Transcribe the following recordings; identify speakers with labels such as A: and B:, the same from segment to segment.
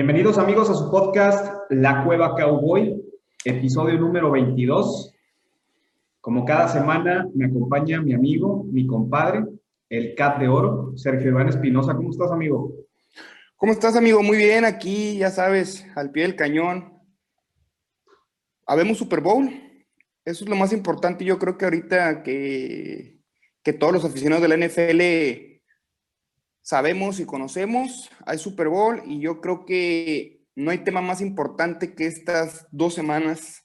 A: Bienvenidos amigos a su podcast La Cueva Cowboy, episodio número 22. Como cada semana me acompaña mi amigo, mi compadre, el Cat de Oro, Sergio Iván Espinosa. ¿Cómo estás, amigo?
B: ¿Cómo estás, amigo? Muy bien, aquí, ya sabes, al pie del cañón. Habemos Super Bowl. Eso es lo más importante. Yo creo que ahorita que, que todos los aficionados de la NFL sabemos y conocemos, hay Super Bowl y yo creo que no hay tema más importante que estas dos semanas.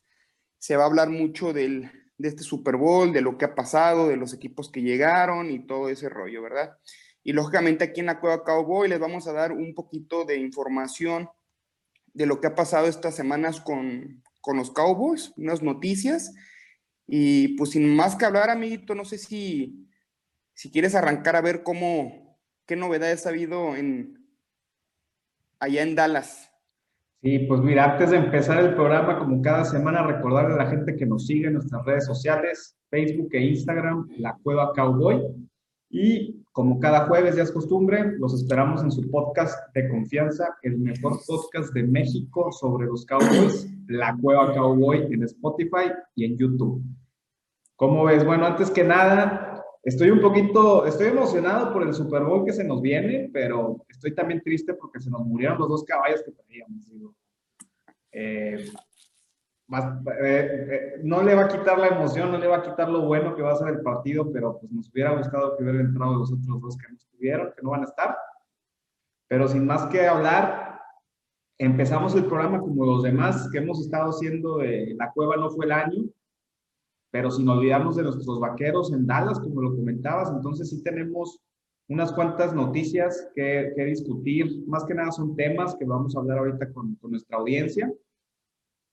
B: Se va a hablar mucho del, de este Super Bowl, de lo que ha pasado, de los equipos que llegaron y todo ese rollo, ¿verdad? Y lógicamente aquí en la Cueva Cowboy les vamos a dar un poquito de información de lo que ha pasado estas semanas con, con los Cowboys, unas noticias. Y pues sin más que hablar, amiguito, no sé si, si quieres arrancar a ver cómo, ¿Qué novedades ha habido en, allá en Dallas?
A: Sí, pues mira, antes de empezar el programa, como cada semana, recordarle a la gente que nos sigue en nuestras redes sociales, Facebook e Instagram, La Cueva Cowboy. Y como cada jueves ya es costumbre, los esperamos en su podcast de confianza, el mejor podcast de México sobre los Cowboys, La Cueva Cowboy en Spotify y en YouTube. ¿Cómo ves? Bueno, antes que nada, Estoy un poquito, estoy emocionado por el Super Bowl que se nos viene, pero estoy también triste porque se nos murieron los dos caballos que teníamos. Eh, eh, eh, no le va a quitar la emoción, no le va a quitar lo bueno que va a ser el partido, pero pues nos hubiera gustado que hubiera entrado los otros dos que no estuvieron, que no van a estar. Pero sin más que hablar, empezamos el programa como los demás que hemos estado haciendo de La Cueva no fue el año pero sin olvidarnos de nuestros vaqueros en Dallas, como lo comentabas, entonces sí tenemos unas cuantas noticias que, discutir, más que nada son temas que vamos a hablar ahorita con, nuestra audiencia.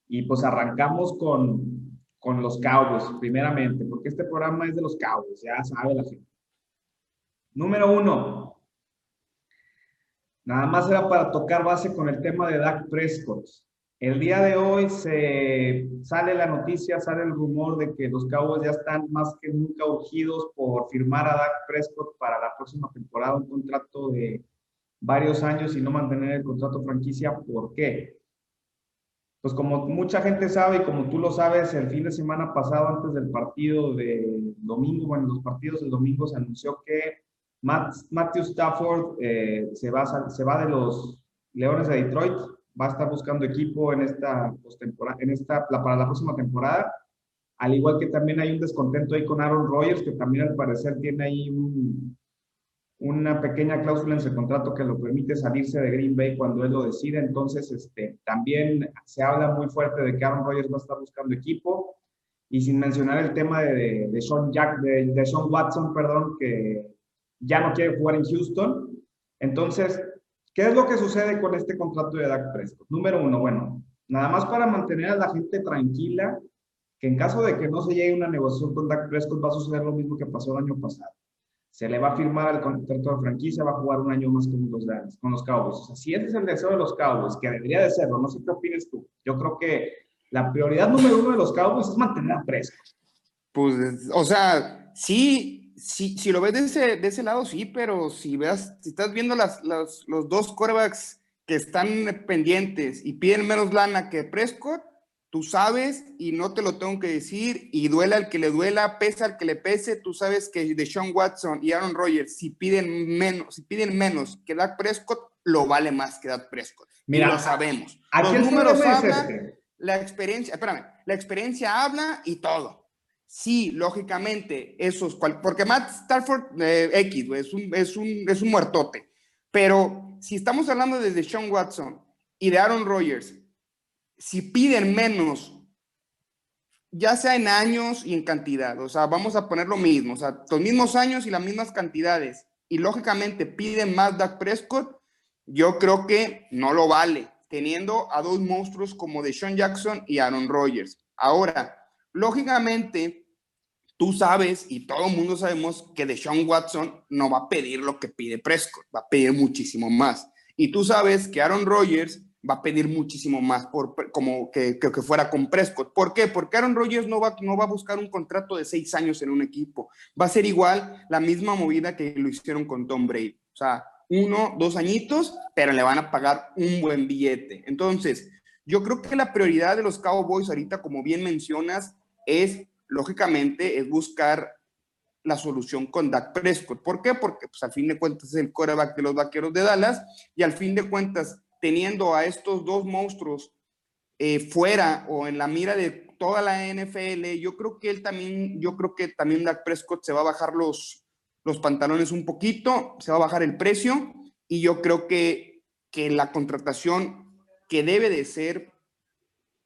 A: Y pues arrancamos con, con los Cowboys, primeramente, porque este programa es de los Cowboys, ya sabe la gente. Número uno, nada más era para tocar base con el tema de Dak Prescott. El día de hoy se sale la noticia, sale el rumor de que los Cowboys ya están más que nunca urgidos por firmar a Dak Prescott para la próxima temporada, un contrato de varios años y no mantener el contrato franquicia. ¿Por qué? Pues como mucha gente sabe y como tú lo sabes, el fin de semana pasado, antes del partido de domingo, bueno, los partidos del domingo se anunció que Matthew Stafford eh, se, va, se va de los Leones de Detroit va a estar buscando equipo en esta postemporada, en esta, para la próxima temporada. Al igual que también hay un descontento ahí con Aaron Rodgers, que también al parecer tiene ahí una pequeña cláusula en su contrato que lo permite salirse de Green Bay cuando él lo decide. Entonces, este, también se habla muy fuerte de que Aaron Rodgers va a estar buscando equipo. Y sin mencionar el tema de, de, Sean, Jack, de, de Sean Watson, perdón, que ya no quiere jugar en Houston. Entonces, ¿Qué es lo que sucede con este contrato de Dak Prescott? Número uno, bueno, nada más para mantener a la gente tranquila, que en caso de que no se llegue una negociación con Dak Prescott va a suceder lo mismo que pasó el año pasado. Se le va a firmar el contrato de franquicia, va a jugar un año más con los Giants, con los Cowboys. O sea, si ese es el deseo de los Cowboys, que debería de serlo, no sé qué opinas tú. Yo creo que la prioridad número uno de los Cowboys es mantener a Prescott.
B: Pues, o sea, sí, si, si lo ves de ese, de ese lado, sí, pero si veas, si estás viendo las, los dos corebacks que están pendientes y piden menos lana que Prescott, tú sabes y no te lo tengo que decir y duela al que le duela, pesa al que le pese, tú sabes que de Sean Watson y Aaron Rodgers, si piden menos, si piden menos que Dak Prescott, lo vale más que Dak Prescott. Mira, lo sabemos. Los números hablan, este? la experiencia, espérame, la experiencia habla y todo. Sí, lógicamente, esos, porque Matt Stafford eh, X, es, un, es, un, es un muertote. Pero si estamos hablando de Sean Watson y de Aaron Rodgers, si piden menos, ya sea en años y en cantidad, o sea, vamos a poner lo mismo, o sea, los mismos años y las mismas cantidades, y lógicamente piden más Dak Prescott, yo creo que no lo vale, teniendo a dos monstruos como de Sean Jackson y Aaron Rodgers. Ahora, lógicamente, tú sabes y todo el mundo sabemos que Deshaun Watson no va a pedir lo que pide Prescott, va a pedir muchísimo más. Y tú sabes que Aaron Rodgers va a pedir muchísimo más por, como que, que, fuera con Prescott. ¿Por qué? Porque Aaron Rodgers no va, no va a buscar un contrato de seis años en un equipo. Va a ser igual la misma movida que lo hicieron con Tom Brady. O sea, uno, dos añitos, pero le van a pagar un buen billete. Entonces, yo creo que la prioridad de los Cowboys ahorita, como bien mencionas, es, lógicamente, es buscar la solución con Dak Prescott. ¿Por qué? Porque pues, al fin de cuentas es el coreback de los vaqueros de Dallas y al fin de cuentas, teniendo a estos dos monstruos eh, fuera o en la mira de toda la NFL, yo creo que él también, yo creo que también Dak Prescott se va a bajar los, los pantalones un poquito, se va a bajar el precio y yo creo que, que la contratación que debe de ser,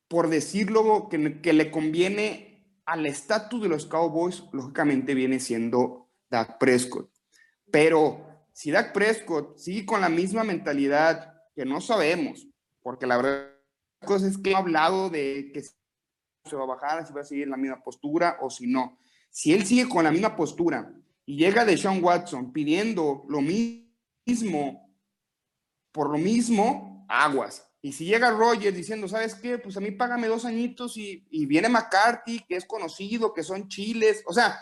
B: por decirlo, que, que le conviene al estatus de los Cowboys, lógicamente viene siendo Dak Prescott. Pero si Dak Prescott sigue con la misma mentalidad, que no sabemos, porque la verdad es que ha hablado de que se va a bajar, si va a seguir la misma postura o si no. Si él sigue con la misma postura y llega de Sean Watson pidiendo lo mismo, por lo mismo, aguas. Y si llega Rogers diciendo, ¿sabes qué? Pues a mí págame dos añitos y, viene McCarthy, que es conocido, que son chiles. O sea,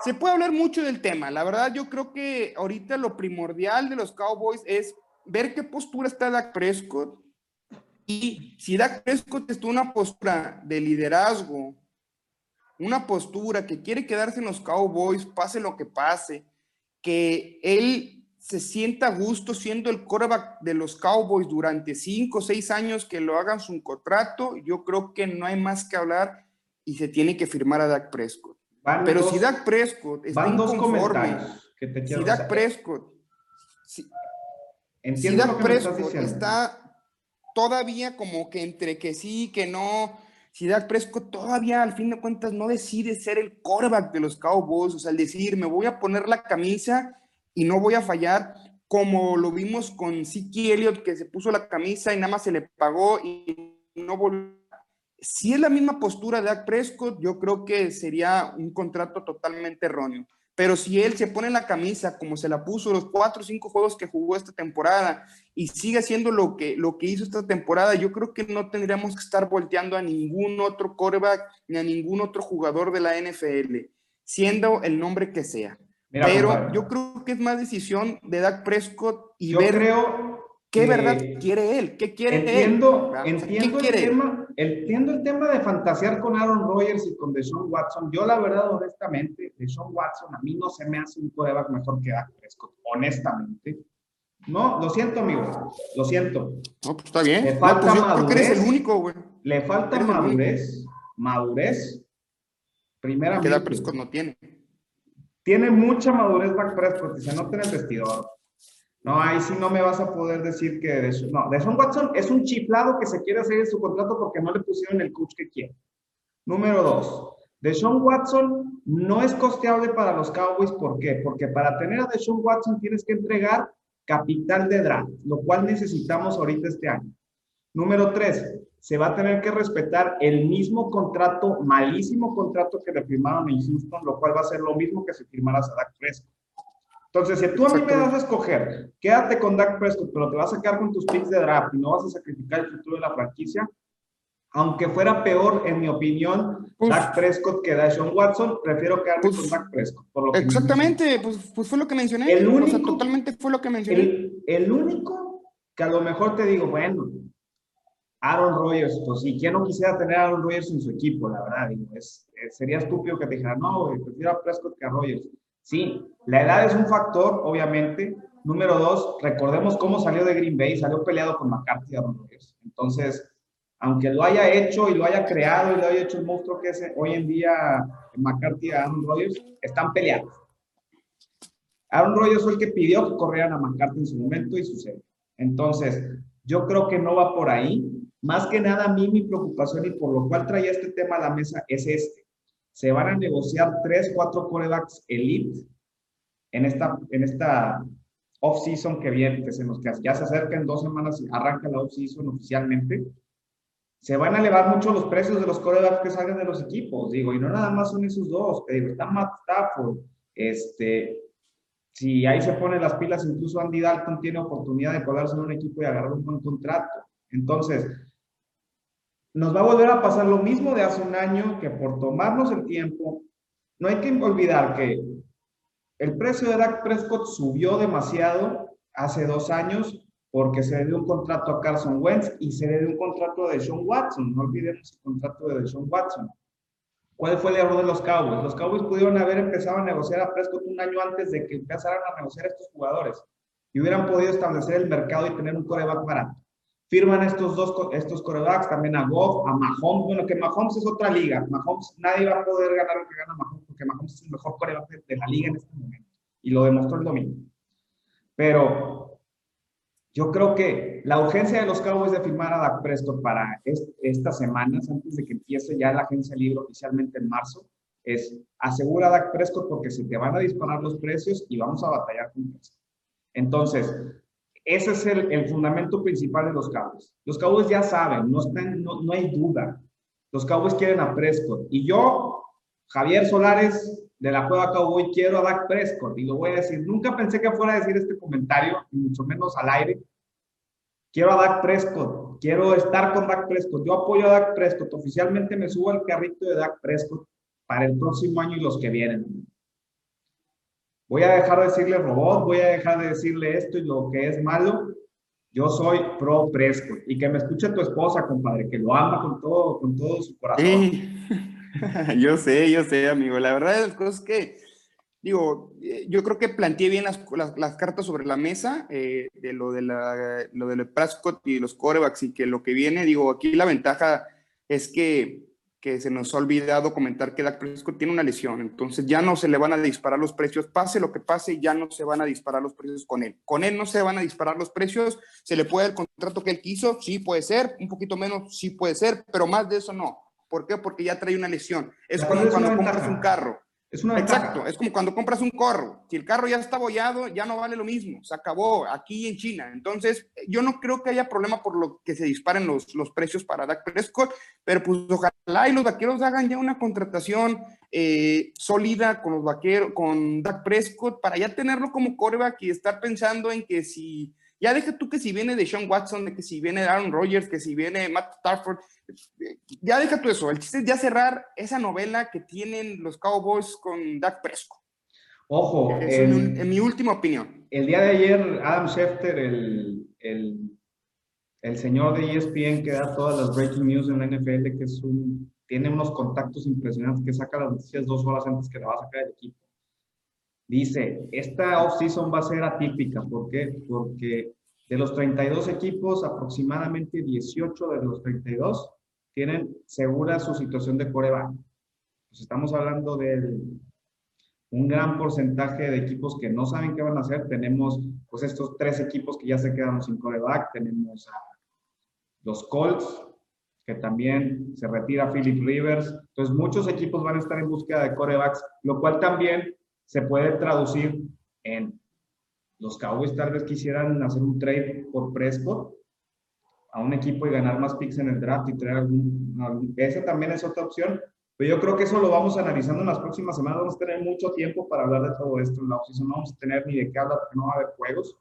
B: se puede hablar mucho del tema. La verdad, yo creo que ahorita lo primordial de los Cowboys es ver qué postura está Dak Prescott. Y si Dak Prescott está una postura de liderazgo, una postura que quiere quedarse en los Cowboys, pase lo que pase, que él se sienta a gusto siendo el quarterback de los Cowboys durante cinco o seis años que lo hagan su contrato, yo creo que no hay más que hablar y se tiene que firmar a Dak Prescott. Pero si Dak Prescott está inconforme, si Dak Prescott, si, Dak Prescott está todavía como que entre que sí, que no, si Dak Prescott todavía al fin de cuentas no decide ser el quarterback de los Cowboys, o sea, el decir, me voy a poner la camisa y no voy a fallar, como lo vimos con Siki Elliott, que se puso la camisa y nada más se le pagó y no volvió. Si es la misma postura de Dak Prescott, yo creo que sería un contrato totalmente erróneo. Pero si él se pone la camisa como se la puso los cuatro o cinco juegos que jugó esta temporada y sigue haciendo lo que, lo que hizo esta temporada, yo creo que no tendríamos que estar volteando a ningún otro quarterback ni a ningún otro jugador de la NFL, siendo el nombre que sea pero yo creo que es más decisión de Dak Prescott y ver creo qué verdad quiere él, qué quiere
A: entiendo, él. Entiendo, el tema, entiendo el tema de fantasear con Aaron Rodgers y con Deshaun Watson. Yo, la verdad, honestamente, Deshaun Watson a mí no se me hace un coreback mejor que Dak Prescott, honestamente. No, lo siento, amigo. Lo siento.
B: No, pues está bien.
A: Le falta madurez. el único, güey. Le falta madurez. Madurez. Primeramente.
B: Que Dak Prescott no tiene.
A: Tiene mucha madurez Prescott y se nota en el vestidor. No, ahí sí no me vas a poder decir que de eso. No, Deshaun Watson es un chiflado que se quiere hacer en su contrato porque no le pusieron el coach que quiere. Número dos, Deshaun Watson no es costeable para los Cowboys. ¿Por qué? Porque para tener a Deshaun Watson tienes que entregar capital de draft, lo cual necesitamos ahorita este año. Número tres, se va a tener que respetar el mismo contrato, malísimo contrato que le firmaron en Houston, lo cual va a ser lo mismo que si firmaras a Dak Prescott. Entonces, si tú a mí me das a escoger, quédate con Dak Prescott, pero te vas a quedar con tus picks de draft y no vas a sacrificar el futuro de la franquicia, aunque fuera peor, en mi opinión, Dak Prescott que Sean Watson, prefiero quedarme con Dak Prescott.
B: exactamente, pues, pues, fue lo que mencioné.
A: El único,
B: totalmente fue lo que mencioné.
A: El, el único que a lo mejor te digo, bueno, Aaron Rodgers, pues sí, ¿quién no quisiera tener a Aaron Rodgers en su equipo? La verdad, digo, es, sería estúpido que te dijera, no, prefiero a Prescott que a Rodgers. Sí, la edad es un factor, obviamente. Número dos, recordemos cómo salió de Green Bay, salió peleado con McCarthy y Aaron Rodgers. Entonces, aunque lo haya hecho y lo haya creado y lo haya hecho el monstruo que es hoy en día McCarthy y Aaron Rodgers, están peleados. Aaron Rodgers fue el que pidió que corrieran a McCarthy en su momento y sucede. Entonces, yo creo que no va por ahí. Más que nada, a mí mi preocupación y por lo cual traía este tema a la mesa es este. Se van a negociar tres, cuatro corebacks elite en esta, en esta off-season que viene, que se nos que ya se acerca en dos semanas y arranca la off-season oficialmente. Se van a elevar mucho los precios de los corebacks que salgan de los equipos, digo, y no nada más son esos dos, te digo, está Matt Stafford, este, si ahí se ponen las pilas, incluso Andy Dalton tiene oportunidad de colarse en un equipo y agarrar un buen contrato. Entonces, nos va a volver a pasar lo mismo de hace un año, que por tomarnos el tiempo, no hay que olvidar que el precio de Dak Prescott subió demasiado hace dos años porque se le dio un contrato a Carson Wentz y se le dio un contrato de Sean Watson. No olvidemos el contrato de Sean Watson. ¿Cuál fue el error de los Cowboys? Los Cowboys pudieron haber empezado a negociar a Prescott un año antes de que empezaran a negociar estos jugadores y hubieran podido establecer el mercado y tener un coreback barato. Firman estos dos estos corebacks, también a Goff, a Mahomes. Bueno, que Mahomes es otra liga. Mahomes, nadie va a poder ganar lo que gana Mahomes porque Mahomes es el mejor coreback de la liga en este momento. Y lo demostró el domingo. Pero yo creo que la urgencia de los Cowboys de firmar a Dak Prescott para estas semanas, antes de que empiece ya la agencia libre oficialmente en marzo, es asegura a Dak Prescott porque se te van a disparar los precios y vamos a batallar con. Entonces, ese es el, fundamento principal de los Cowboys. Los Cowboys ya saben, no, están, no, hay duda. Los Cowboys quieren a Prescott. Y yo, Javier Solares, de la Cueva Cowboy, quiero a Dak Prescott. Y lo voy a decir, nunca pensé que fuera a decir este comentario, y mucho menos al aire. Quiero a Dak Prescott, quiero estar con Dak Prescott. Yo apoyo a Dak Prescott. Oficialmente me subo al carrito de Dak Prescott para el próximo año y los que vienen. Voy a dejar de decirle robot, voy a dejar de decirle esto y lo que es malo. Yo soy pro Prescott. Y que me escuche tu esposa, compadre, que lo ama con todo, con todo su corazón.
B: yo sé, yo sé, amigo. La verdad es que, digo, eh, yo creo que planteé bien las, las, cartas sobre la mesa eh, de lo de, la, lo de Prescott y los corebacks y que lo que viene, digo, aquí la ventaja es que, que se nos ha olvidado comentar que Dak Prescott tiene una lesión, entonces ya no se le van a disparar los precios, pase lo que pase, ya no se van a disparar los precios con él. Con él no se van a disparar los precios, se le puede el contrato que él quiso, sí puede ser, un poquito menos, sí puede ser, pero más de eso no ¿Por qué? Porque ya trae una lesión. Es como cuando compras un carro.
A: Es una
B: Exacto, es como cuando compras un carro. Si el carro ya está bollado, ya no vale lo mismo. Se acabó aquí en China. Entonces, yo no creo que haya problema por lo que se disparen los, los precios para Dak Prescott, pero pues ojalá y los vaqueros hagan ya una contratación eh, sólida con los vaqueros, con Dak Prescott, para ya tenerlo como coreback y estar pensando en que si ya deja tú que si viene de Sean Watson, de que si viene Aaron Rodgers, que si viene Matt Stafford, ya deja tú eso. El chiste es ya cerrar esa novela que tienen los Cowboys con Dak Prescott.
A: Ojo,
B: en, mi última opinión.
A: El día de ayer, Adam Schefter, el, el, el, señor de ESPN que da todas las breaking news en la NFL, que es un, tiene unos contactos impresionantes, que saca las noticias dos horas antes que la va a sacar el equipo Dice, esta off-season va a ser atípica. ¿Por qué? Porque de los 32 equipos, aproximadamente 18 de los 32 tienen segura su situación de coreback. Pues estamos hablando de un gran porcentaje de equipos que no saben qué van a hacer. Tenemos pues estos tres equipos que ya se quedaron sin coreback. Tenemos a los Colts, que también se retira Philip Rivers. Entonces muchos equipos van a estar en búsqueda de corebacks, lo cual también se puede traducir en los Cowboys tal vez quisieran hacer un trade por Prescott a un equipo y ganar más picks en el draft y traer algún, esa también es otra opción, pero yo creo que eso lo vamos analizando en las próximas semanas, vamos a tener mucho tiempo para hablar de todo esto la oficina, no vamos a tener ni de qué hablar porque no va a haber juegos.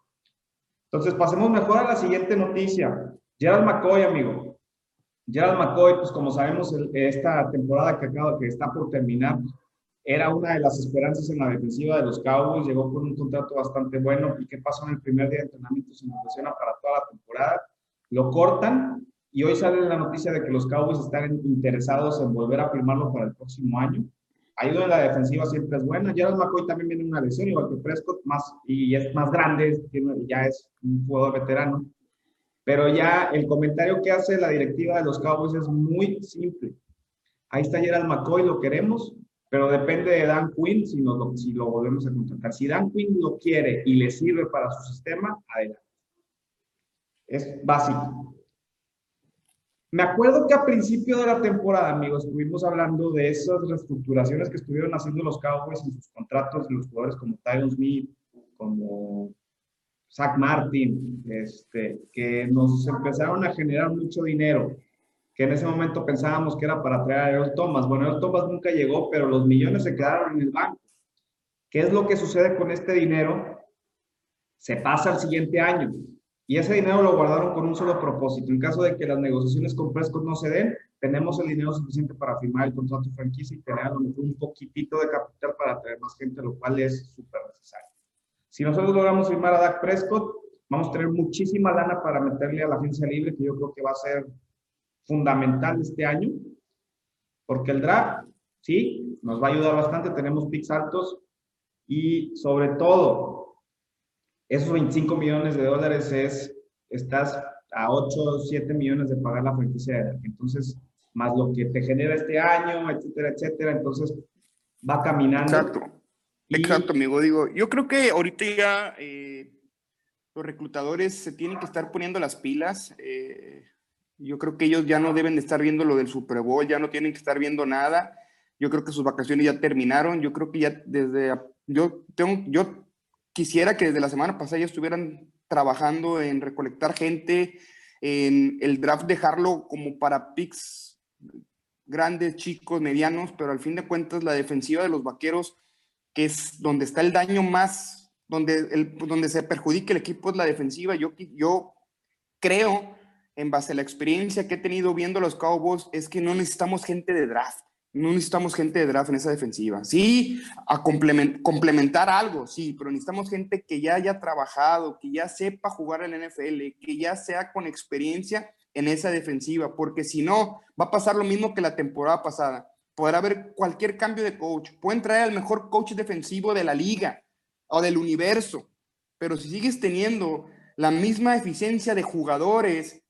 A: Entonces, pasemos mejor a la siguiente noticia. Gerald McCoy, amigo. Gerald McCoy, pues como sabemos, esta temporada que acaba, que está por terminar, era una de las esperanzas en la defensiva de los Cowboys, llegó con un contrato bastante bueno. ¿Y qué pasó en el primer día de entrenamiento? Se nos lesiona para toda la temporada. Lo cortan y hoy sale la noticia de que los Cowboys están interesados en volver a firmarlo para el próximo año. Ayuda en la defensiva siempre es buena. Gerald McCoy también viene una lesión, igual que Prescott, más, y es más grande, ya es un jugador veterano. Pero ya el comentario que hace la directiva de los Cowboys es muy simple. Ahí está Gerald McCoy, lo queremos, pero depende de Dan Quinn si, lo, si lo volvemos a contratar. Si Dan Quinn lo quiere y le sirve para su sistema, adelante. Es básico. Me acuerdo que a principio de la temporada, amigos, estuvimos hablando de esas reestructuraciones que estuvieron haciendo los Cowboys en sus contratos los jugadores como Tyron Smith, como Zach Martin, este, que nos empezaron a generar mucho dinero que en ese momento pensábamos que era para traer a Earl Thomas. Bueno, Earl Thomas nunca llegó, pero los millones se quedaron en el banco. ¿Qué es lo que sucede con este dinero? Se pasa al siguiente año y ese dinero lo guardaron con un solo propósito. En caso de que las negociaciones con Prescott no se den, tenemos el dinero suficiente para firmar el contrato franquicia y tener un poquitito de capital para traer más gente, lo cual es súper necesario. Si nosotros logramos firmar a Dak Prescott, Vamos a tener muchísima lana para meterle a la agencia libre, que yo creo que va a ser fundamental este año, porque el draft, sí, nos va a ayudar bastante, tenemos picks altos y sobre todo, esos 25 millones de dólares es, estás a 8 o 7 millones de pagar la franquicia de Entonces, más lo que te genera este año, etcétera, etcétera, entonces va caminando.
B: Exacto. Exacto, amigo. Digo, yo creo que ahorita ya eh, los reclutadores se tienen que estar poniendo las pilas. Eh, yo creo que ellos ya no deben de estar viendo lo del Super Bowl, ya no tienen que estar viendo nada. Yo creo que sus vacaciones ya terminaron. Yo creo que ya desde, yo tengo, yo quisiera que desde la semana pasada ya estuvieran trabajando en recolectar gente, en el draft dejarlo como para picks grandes, chicos, medianos, pero al fin de cuentas la defensiva de los vaqueros, que es donde está el daño más donde, el, donde se perjudique el equipo es la defensiva. Yo, yo creo, en base a la experiencia que he tenido viendo los Cowboys, es que no necesitamos gente de draft. No necesitamos gente de draft en esa defensiva. Sí, a complementar algo, sí, pero necesitamos gente que ya haya trabajado, que ya sepa jugar en la NFL, que ya sea con experiencia en esa defensiva, porque si no, va a pasar lo mismo que la temporada pasada. Podrá haber cualquier cambio de coach. Pueden traer al mejor coach defensivo de la liga, o del universo. Pero si sigues teniendo la misma eficiencia de jugadores,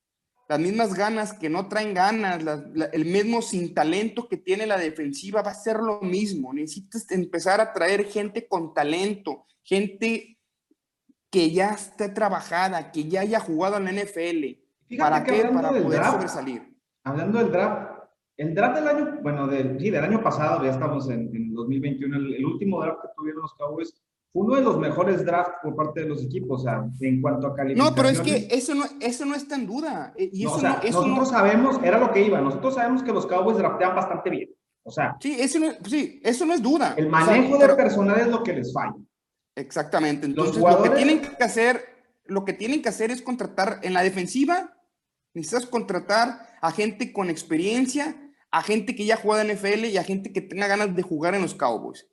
B: las mismas ganas que no traen ganas, el mismo sin talento que tiene la defensiva, va a ser lo mismo. Necesitas empezar a traer gente con talento, gente que ya esté trabajada, que ya haya jugado en la NFL. ¿Para qué? Para poder sobresalir.
A: Hablando del draft, el draft del año, bueno, del, sí, del año pasado, ya estamos en, 2021, el, el, último draft que tuvieron los Cowboys uno de los mejores drafts por parte de los equipos, o sea, en cuanto a calidad.
B: No, pero es que eso no, eso no está en duda. Y eso
A: nosotros sabemos, era lo que iba, nosotros sabemos que los Cowboys draftean bastante bien. O sea,
B: sí, eso no, sí, eso no es duda.
A: El manejo de personal es lo que les falla.
B: Exactamente. Entonces, lo que tienen que hacer, lo que tienen que hacer es contratar en la defensiva, necesitas contratar a gente con experiencia, a gente que ya juega en NFL y a gente que tenga ganas de jugar en los Cowboys.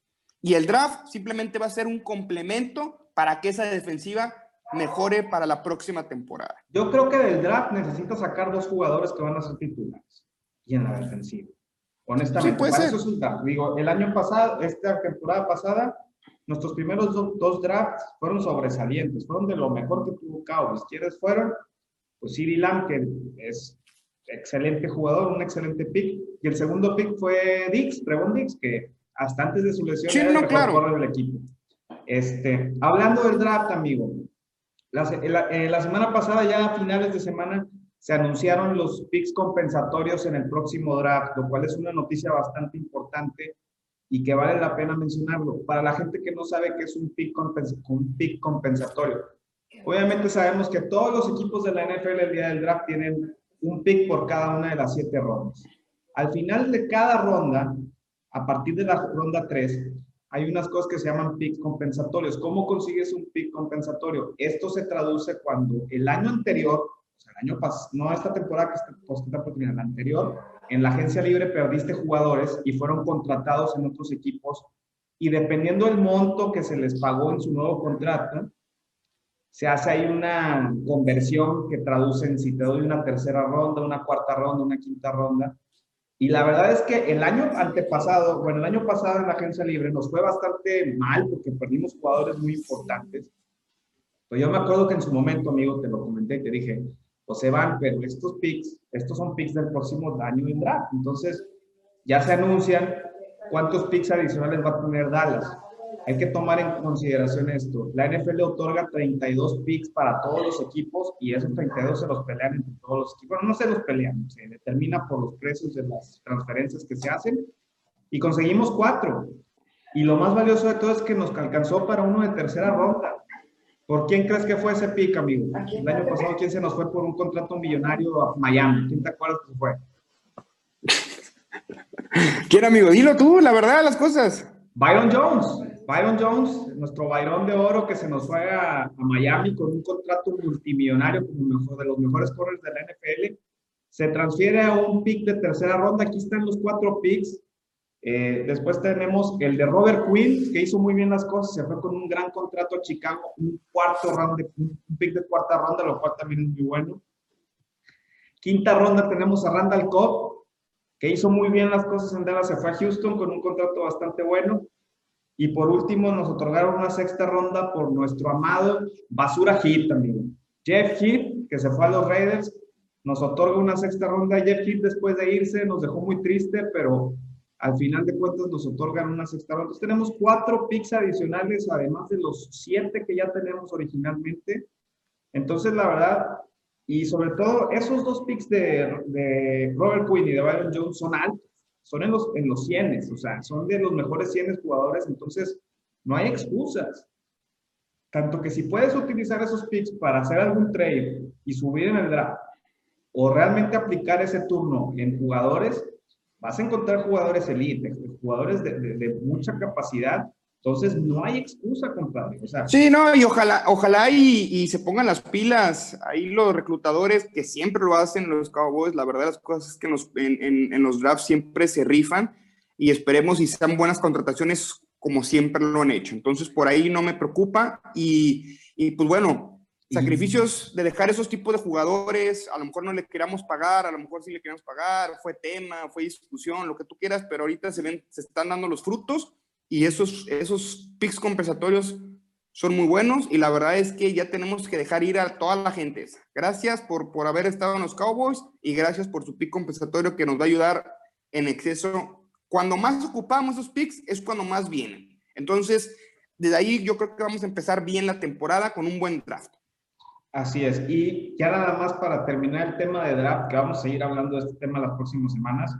B: Y el draft simplemente va a ser un complemento para que esa defensiva mejore para la próxima temporada.
A: Yo creo que del draft necesita sacar dos jugadores que van a ser titulares y en la defensiva. Honestamente,
B: puede ser.
A: eso es un draft. Digo, el año pasado, esta temporada pasada, nuestros primeros dos drafts fueron sobresalientes, fueron de lo mejor que tuvo Cowboys. ¿Quiénes fueron? Pues Siri Lamb, que es excelente jugador, un excelente pick. Y el segundo pick fue Dix, Trevon Dix, que hasta antes de su lesión
B: era el claro.
A: del equipo. Este, hablando del draft, amigo, la, eh, la, semana pasada, ya a finales de semana, se anunciaron los picks compensatorios en el próximo draft, lo cual es una noticia bastante importante y que vale la pena mencionarlo. Para la gente que no sabe qué es un pick, un pick compensatorio, obviamente sabemos que todos los equipos de la NFL el día del draft tienen un pick por cada una de las siete rondas. Al final de cada ronda, a partir de la ronda 3, hay unas cosas que se llaman picks compensatorios. ¿Cómo consigues un pick compensatorio? Esto se traduce cuando el año anterior, o sea, el año pasado, no esta temporada que está, pues, por terminar, la anterior, en la agencia libre perdiste jugadores y fueron contratados en otros equipos y dependiendo del monto que se les pagó en su nuevo contrato, se hace ahí una conversión que traduce en si te doy una tercera ronda, una cuarta ronda, una quinta ronda. Y la verdad es que el año antepasado, bueno, el año pasado en la agencia libre nos fue bastante mal porque perdimos jugadores muy importantes. Pero yo me acuerdo que en su momento, amigo, te lo comenté y te dije, pues se van, pero estos picks, estos son picks del próximo año en draft. Entonces, ya se anuncian cuántos picks adicionales va a tener Dallas hay que tomar en consideración esto. La NFL otorga 32 picks para todos los equipos y esos 32 se los pelean entre todos los equipos. Bueno, no se los pelean, se determina por los precios de las transferencias que se hacen y conseguimos cuatro. Y lo más valioso de todo es que nos alcanzó para uno de tercera ronda. ¿Por quién crees que fue ese pick, amigo? El año pasado, ¿quién se nos fue por un contrato millonario a Miami? ¿Quién te acuerdas que fue?
B: ¿Quién, amigo? Dilo tú, la verdad, las cosas.
A: Byron Jones. Byron Jones, nuestro Byron de oro que se nos fue a, Miami con un contrato multimillonario como mejor, de los mejores corredores de la NFL, se transfiere a un pick de tercera ronda. Aquí están los cuatro picks. Eh, después tenemos el de Robert Quinn, que hizo muy bien las cosas, se fue con un gran contrato a Chicago, un cuarto round, de, un pick de cuarta ronda, lo cual también es muy bueno. Quinta ronda tenemos a Randall Cobb, que hizo muy bien las cosas en Dallas, se fue a Houston con un contrato bastante bueno. Y por último nos otorgaron una sexta ronda por nuestro amado Basura Heat también. Jeff Heath, que se fue a los Raiders, nos otorga una sexta ronda. Jeff Heath después de irse nos dejó muy triste, pero al final de cuentas nos otorgan una sexta ronda. Tenemos cuatro picks adicionales, además de los siete que ya tenemos originalmente. Entonces, la verdad, y sobre todo, esos dos picks de, Robert Quinn y de Byron Jones son altos, son en los, en los cienes, o sea, son de los mejores cienes jugadores, entonces no hay excusas. Tanto que si puedes utilizar esos picks para hacer algún trade y subir en el draft, o realmente aplicar ese turno en jugadores, vas a encontrar jugadores elite, jugadores de, mucha capacidad. Entonces, no hay excusa, compadre. O sea,
B: sí, no, y ojalá, ojalá y, se pongan las pilas ahí los reclutadores que siempre lo hacen los Cowboys. La verdad, las cosas es que en, en, los drafts siempre se rifan y esperemos y sean buenas contrataciones como siempre lo han hecho. Entonces, por ahí no me preocupa y, y pues bueno, sacrificios de dejar esos tipos de jugadores, a lo mejor no le queramos pagar, a lo mejor sí le queremos pagar, fue tema, fue discusión, lo que tú quieras, pero ahorita se ven, se están dando los frutos y esos, esos picks compensatorios son muy buenos y la verdad es que ya tenemos que dejar ir a toda la gente. Gracias por, por haber estado en los Cowboys y gracias por su pick compensatorio que nos va a ayudar en exceso. Cuando más ocupamos esos picks es cuando más vienen. Entonces, desde ahí yo creo que vamos a empezar bien la temporada con un buen draft.
A: Así es. Y ya nada más para terminar el tema de draft, que vamos a seguir hablando de este tema las próximas semanas.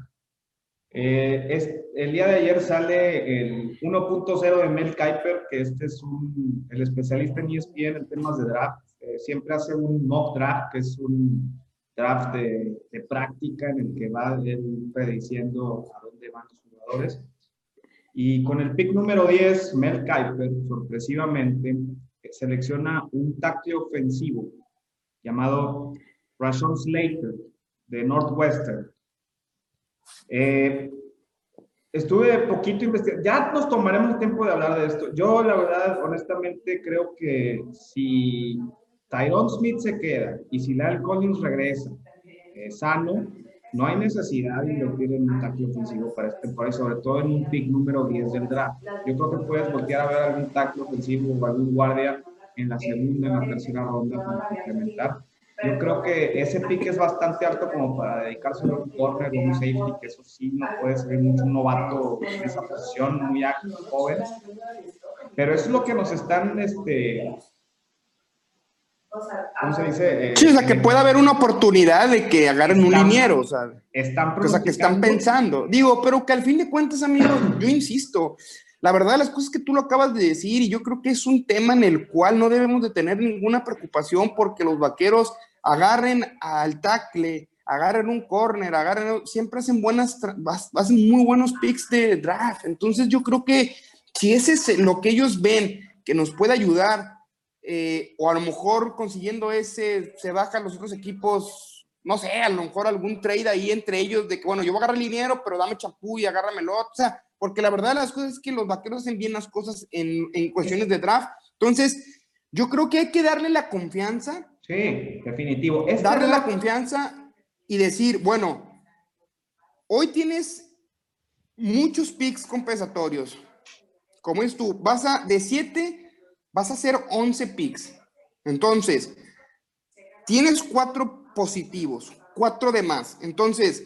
A: Eh, es, el día de ayer sale el 1.0 de Mel Kiper, que este es un, el especialista en ESPN en temas de draft. Eh, siempre hace un mock draft, que es un draft de, de, práctica en el que va él prediciendo a dónde van los jugadores. Y con el pick número 10, Mel Kiper, sorpresivamente, selecciona un tackle ofensivo llamado Rashawn Slater de Northwestern. Eh, estuve poquito investigando, ya nos tomaremos tiempo de hablar de esto. Yo, la verdad, honestamente, creo que si Tyrone Smith se queda y si Lyle Collins regresa eh, sano, no hay necesidad de invertir en un tackle ofensivo para este temporada, sobre todo en un pick número 10 del draft. Yo creo que puedes voltear a ver algún tackle ofensivo o algún guardia en la segunda, en la tercera ronda para complementar. Yo creo que ese pick es bastante alto como para dedicarse a un corner o un safety, que eso sí no puede ser mucho novato en esa posición, muy ágil, joven. Pero eso es lo que nos están este, ¿Cómo se dice?
B: Eh, sí, o sea, que pueda haber una oportunidad de que agarren un liniero, o sea,
A: están
B: o sea, que están pensando. Digo, pero que al fin de cuentas, amigo, yo insisto, la verdad, las cosas que tú lo acabas de decir, y yo creo que es un tema en el cual no debemos de tener ninguna preocupación porque los vaqueros agarren al tackle, agarren un corner, agarren, siempre hacen buenas, hacen muy buenos picks de draft. Entonces yo creo que si ese es lo que ellos ven que nos puede ayudar eh, o a lo mejor consiguiendo ese, se bajan los otros equipos, no sé, a lo mejor algún trade ahí entre ellos de que, bueno, yo voy a agarrar el liniero, pero dame champú y agárramelo, o sea, porque la verdad las cosas es que los vaqueros hacen bien las cosas en, en cuestiones de draft, entonces yo creo que hay que darle la confianza.
A: Sí, definitivo.
B: Darle la confianza y decir, bueno, hoy tienes muchos picks compensatorios. Como es tú, vas a, de 7 vas a hacer 11 picks. Entonces, tienes cuatro positivos, cuatro de más. Entonces,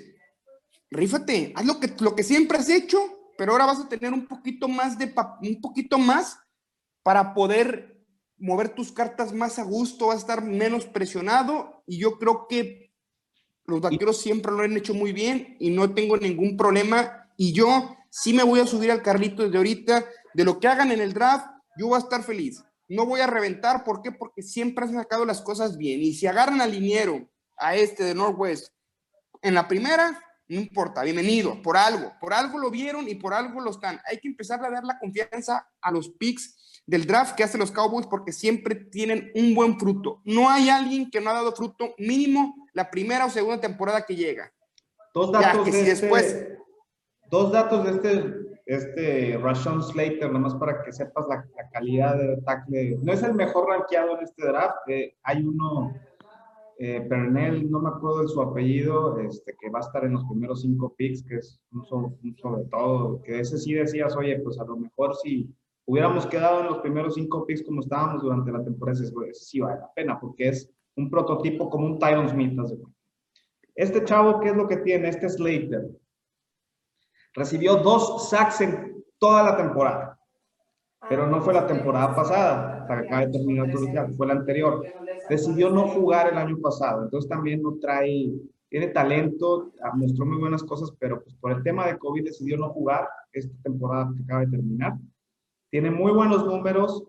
B: rífate, haz lo que, lo que siempre has hecho, pero ahora vas a tener un poquito más de un poquito más para poder mover tus cartas más a gusto, vas a estar menos presionado y yo creo que los vaqueros siempre lo han hecho muy bien y no tengo ningún problema y yo sí me voy a subir al carrito desde ahorita de lo que hagan en el draft, yo voy a estar feliz. No voy a reventar, ¿por qué? Porque siempre han sacado las cosas bien. Y si agarran al liniero, a este de Northwest, en la primera, no importa, bienvenido, por algo, por algo lo vieron y por algo lo están. Hay que empezar a dar la confianza a los picks del draft que hacen los Cowboys porque siempre tienen un buen fruto. No hay alguien que no ha dado fruto mínimo la primera o segunda temporada que llega.
A: Dos datos
B: que si
A: este
B: después
A: Dos datos de este, este Rashon Slater, nomás para que sepas la, calidad de tackle. No es el mejor rankeado en este draft. Eh, hay uno, eh, Pernell, no me acuerdo de su apellido, este, que va a estar en los primeros cinco picks, que es un, sobre todo, que ese sí decías, oye, pues a lo mejor si hubiéramos quedado en los primeros cinco picks como estábamos durante la temporada, ese sí vale la pena, porque es un prototipo como un Tyron Smith. Este chavo, ¿qué es lo que tiene? Este Slater Recibió dos sacks en toda la temporada, pero no fue la temporada pasada, para que acaba de terminar fue la anterior. Decidió no jugar el año pasado, entonces también no trae, tiene talento, mostró muy buenas cosas, pero pues por el tema de COVID decidió no jugar esta temporada que acaba de terminar. Tiene muy buenos números,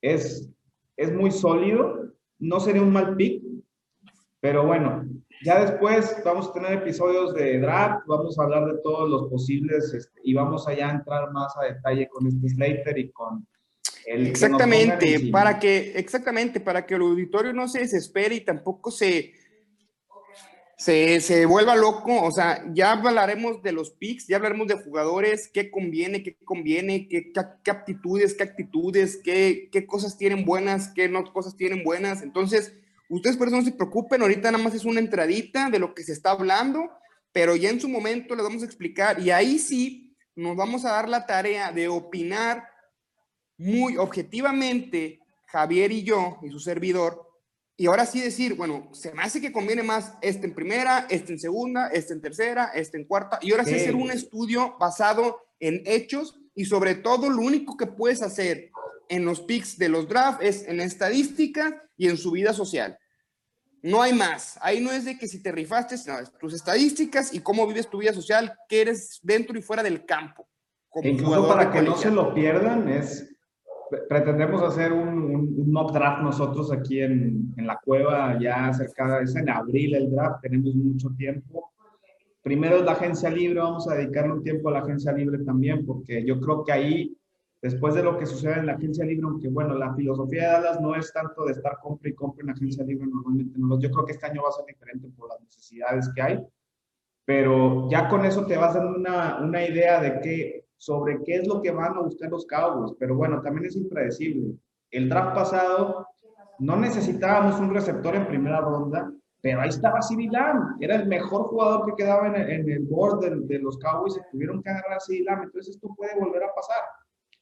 A: es, es muy sólido, no sería un mal pick, pero bueno, ya después vamos a tener episodios de draft, vamos a hablar de todos los posibles este, y vamos allá a entrar más a detalle con este Slater y con
B: el exactamente para que exactamente para que el auditorio no se desespere y tampoco se se, se vuelva loco, o sea, ya hablaremos de los picks, ya hablaremos de jugadores, qué conviene, qué conviene, qué, qué, aptitudes, qué actitudes, qué, qué cosas tienen buenas, qué no cosas tienen buenas. Entonces, Ustedes por eso no se preocupen, ahorita nada más es una entradita de lo que se está hablando, pero ya en su momento les vamos a explicar y ahí sí nos vamos a dar la tarea de opinar muy objetivamente, Javier y yo y su servidor, y ahora sí decir, bueno, se me hace que conviene más este en primera, este en segunda, este en tercera, este en cuarta, y ahora sí, hacer un estudio basado en hechos y sobre todo lo único que puedes hacer en los picks de los drafts es en estadística y en su vida social. No hay más. Ahí no es de que si te rifaste, no, tus estadísticas y cómo vives tu vida social, que eres dentro y fuera del campo.
A: Incluso para que no se lo pierdan, es pretendemos hacer un, un, mock draft nosotros aquí en, en, la cueva, ya cerca, es en abril el draft, tenemos mucho tiempo. Primero es la agencia libre, vamos a dedicarle un tiempo a la agencia libre también, porque yo creo que ahí después de lo que sucede en la agencia libre, aunque bueno, la filosofía de Dallas no es tanto de estar compra y compra en la agencia libre, normalmente no. Yo creo que este año va a ser diferente por las necesidades que hay, pero ya con eso te vas dando una, una idea de qué, sobre qué es lo que van a buscar los Cowboys, pero bueno, también es impredecible. El draft pasado no necesitábamos un receptor en primera ronda, pero ahí estaba CD era el mejor jugador que quedaba en el, en board de, de, los Cowboys y tuvieron que agarrar a CD entonces esto puede volver a pasar.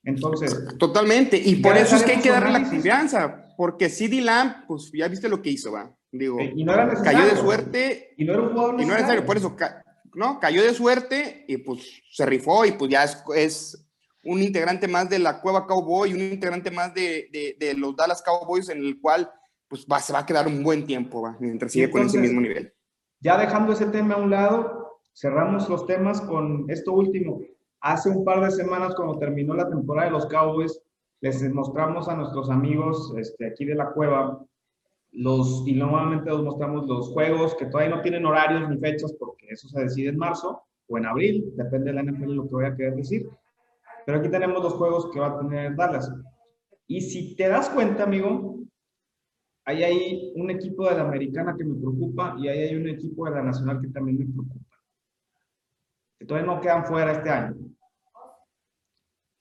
A: Entonces.
B: Totalmente. Y por eso es que hay que darle la confianza. Porque CD Lamb, pues ya viste lo que hizo, va. Digo,
A: y no era
B: cayó de suerte.
A: Y no era un jugador
B: Y no era necesario. Por eso, no, cayó de suerte y pues se rifó y pues ya es, un integrante más de la Cueva Cowboy, un integrante más de, de, los Dallas Cowboys en el cual pues va, se va a quedar un buen tiempo, va, mientras sigue con ese mismo nivel.
A: Ya dejando ese tema a un lado, cerramos los temas con esto último. Hace un par de semanas, cuando terminó la temporada de los Cowboys, les mostramos a nuestros amigos este, aquí de la cueva los, y normalmente les mostramos los juegos que todavía no tienen horarios ni fechas porque eso se decide en marzo o en abril, depende de la NFL lo que voy a querer decir. Pero aquí tenemos los juegos que va a tener Dallas. Y si te das cuenta, amigo, ahí hay un equipo de la americana que me preocupa y ahí hay un equipo de la nacional que también me preocupa que todavía no quedan fuera este año.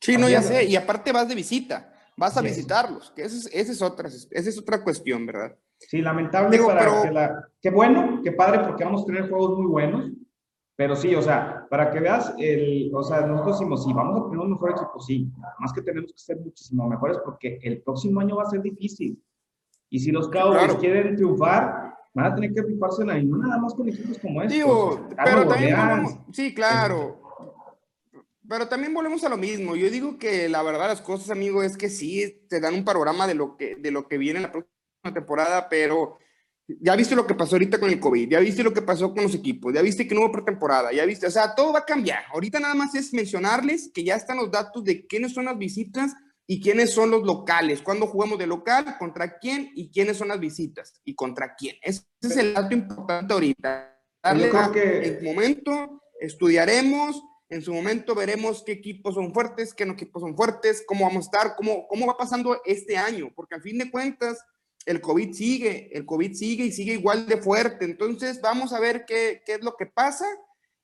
B: Sí, no, ya sé, y aparte vas de visita, vas a visitarlos, que esa es, otra, esa es otra cuestión, ¿verdad?
A: Sí, lamentable para que la... Qué bueno, qué padre, porque vamos a tener juegos muy buenos, pero sí, o sea, para que veas, el, o sea, nosotros decimos, sí, vamos a tener un mejor equipo, sí, más que tenemos que ser muchísimo mejores porque el próximo año va a ser difícil. Y si los Cowboys quieren triunfar, van a tener que la y no nada más con equipos como este.
B: Digo, pero también sí, claro. Pero también volvemos a lo mismo. Yo digo que la verdad las cosas, amigo, es que sí te dan un panorama de lo que, de lo que viene en la próxima temporada, pero ya viste lo que pasó ahorita con el COVID, ya viste lo que pasó con los equipos, ya viste que no hubo pretemporada, ya viste, o sea, todo va a cambiar. Ahorita nada más es mencionarles que ya están los datos de quiénes son las visitas y quiénes son los locales, cuándo jugamos de local, contra quién y quiénes son las visitas y contra quién. Ese es el dato importante ahorita. Darle que... En su momento estudiaremos, en su momento veremos qué equipos son fuertes, qué no equipos son fuertes, cómo vamos a estar, cómo, cómo va pasando este año, porque al fin de cuentas el COVID sigue, el COVID sigue y sigue igual de fuerte. Entonces vamos a ver qué, qué es lo que pasa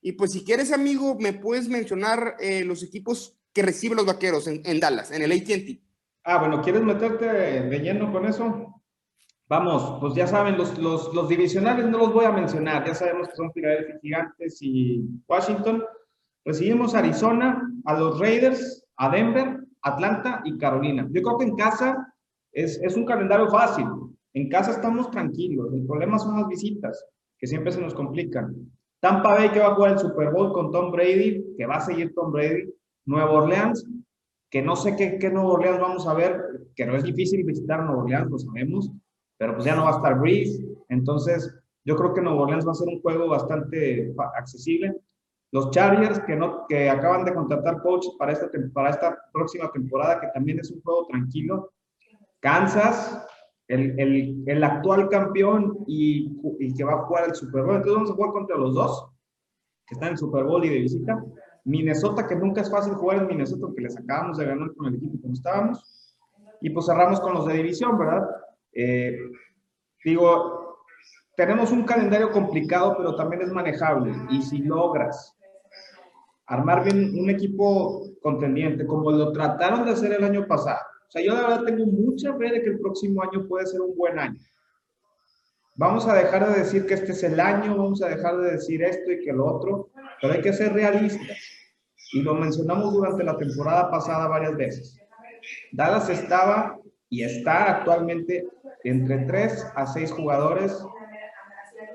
B: Y pues si quieres, amigo, me puedes mencionar eh, los equipos que reciben los vaqueros en, Dallas, en el ATT.
A: Ah, bueno, ¿quieres meterte de lleno con eso? Vamos, pues ya saben, los, los, los, divisionales no los voy a mencionar, ya sabemos que son Philadelphia Gigantes y Washington. Recibimos Arizona, a los Raiders, a Denver, Atlanta y Carolina. Yo creo que en casa es, es un calendario fácil. En casa estamos tranquilos. El problema son las visitas, que siempre se nos complican. Tampa Bay que va a jugar el Super Bowl con Tom Brady, que va a seguir Tom Brady. Nueva Orleans, que no sé qué, qué Nueva Orleans vamos a ver, que no es difícil visitar Nueva Orleans, lo sabemos, pero pues ya no va a estar Breeze. Entonces, yo creo que Nueva Orleans va a ser un juego bastante accesible. Los Chargers, que, no, que acaban de contratar coach para esta, para esta próxima temporada, que también es un juego tranquilo. Kansas, el, el, el actual campeón y, que va a jugar el Super Bowl. Entonces vamos a jugar contra los dos, que están en Super Bowl y de visita. Minnesota, que nunca es fácil jugar en Minnesota, porque les acabamos de ganar con el equipo como estábamos. Y pues cerramos con los de división, ¿verdad? Eh, digo, tenemos un calendario complicado, pero también es manejable. Y si logras armar bien un equipo contendiente, como lo trataron de hacer el año pasado, sea, yo de verdad tengo mucha fe de que el próximo año puede ser un buen año. Vamos a dejar de decir que este es el año, vamos a dejar de decir esto y que lo otro, pero hay que ser realistas. Y lo mencionamos durante la temporada pasada varias veces. Dallas estaba y está actualmente entre 3 a 6 jugadores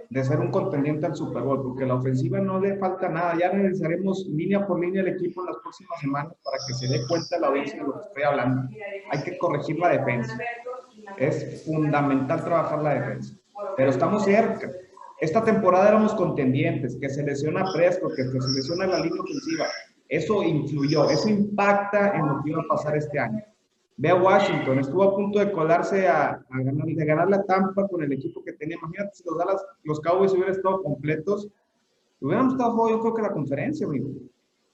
A: de ser un contendiente al Super Bowl, porque la ofensiva no le falta nada. Ya realizaremos línea por línea el equipo en las próximas semanas para que se dé cuenta la audiencia de lo que estoy hablando. Hay que corregir la defensa. Es fundamental trabajar la defensa. Pero estamos cerca. Esta temporada éramos contendientes, que se lesiona Presco, que se lesiona la línea ofensiva. Eso influyó, eso impacta en lo que iba a pasar este año. Ve a Washington, estuvo a punto de colarse a, ganar, de ganar la Tampa con el equipo que tenía. Imagínate si los, Dallas, los Cowboys hubieran estado completos, hubiéramos estado yo creo que la conferencia, amigo.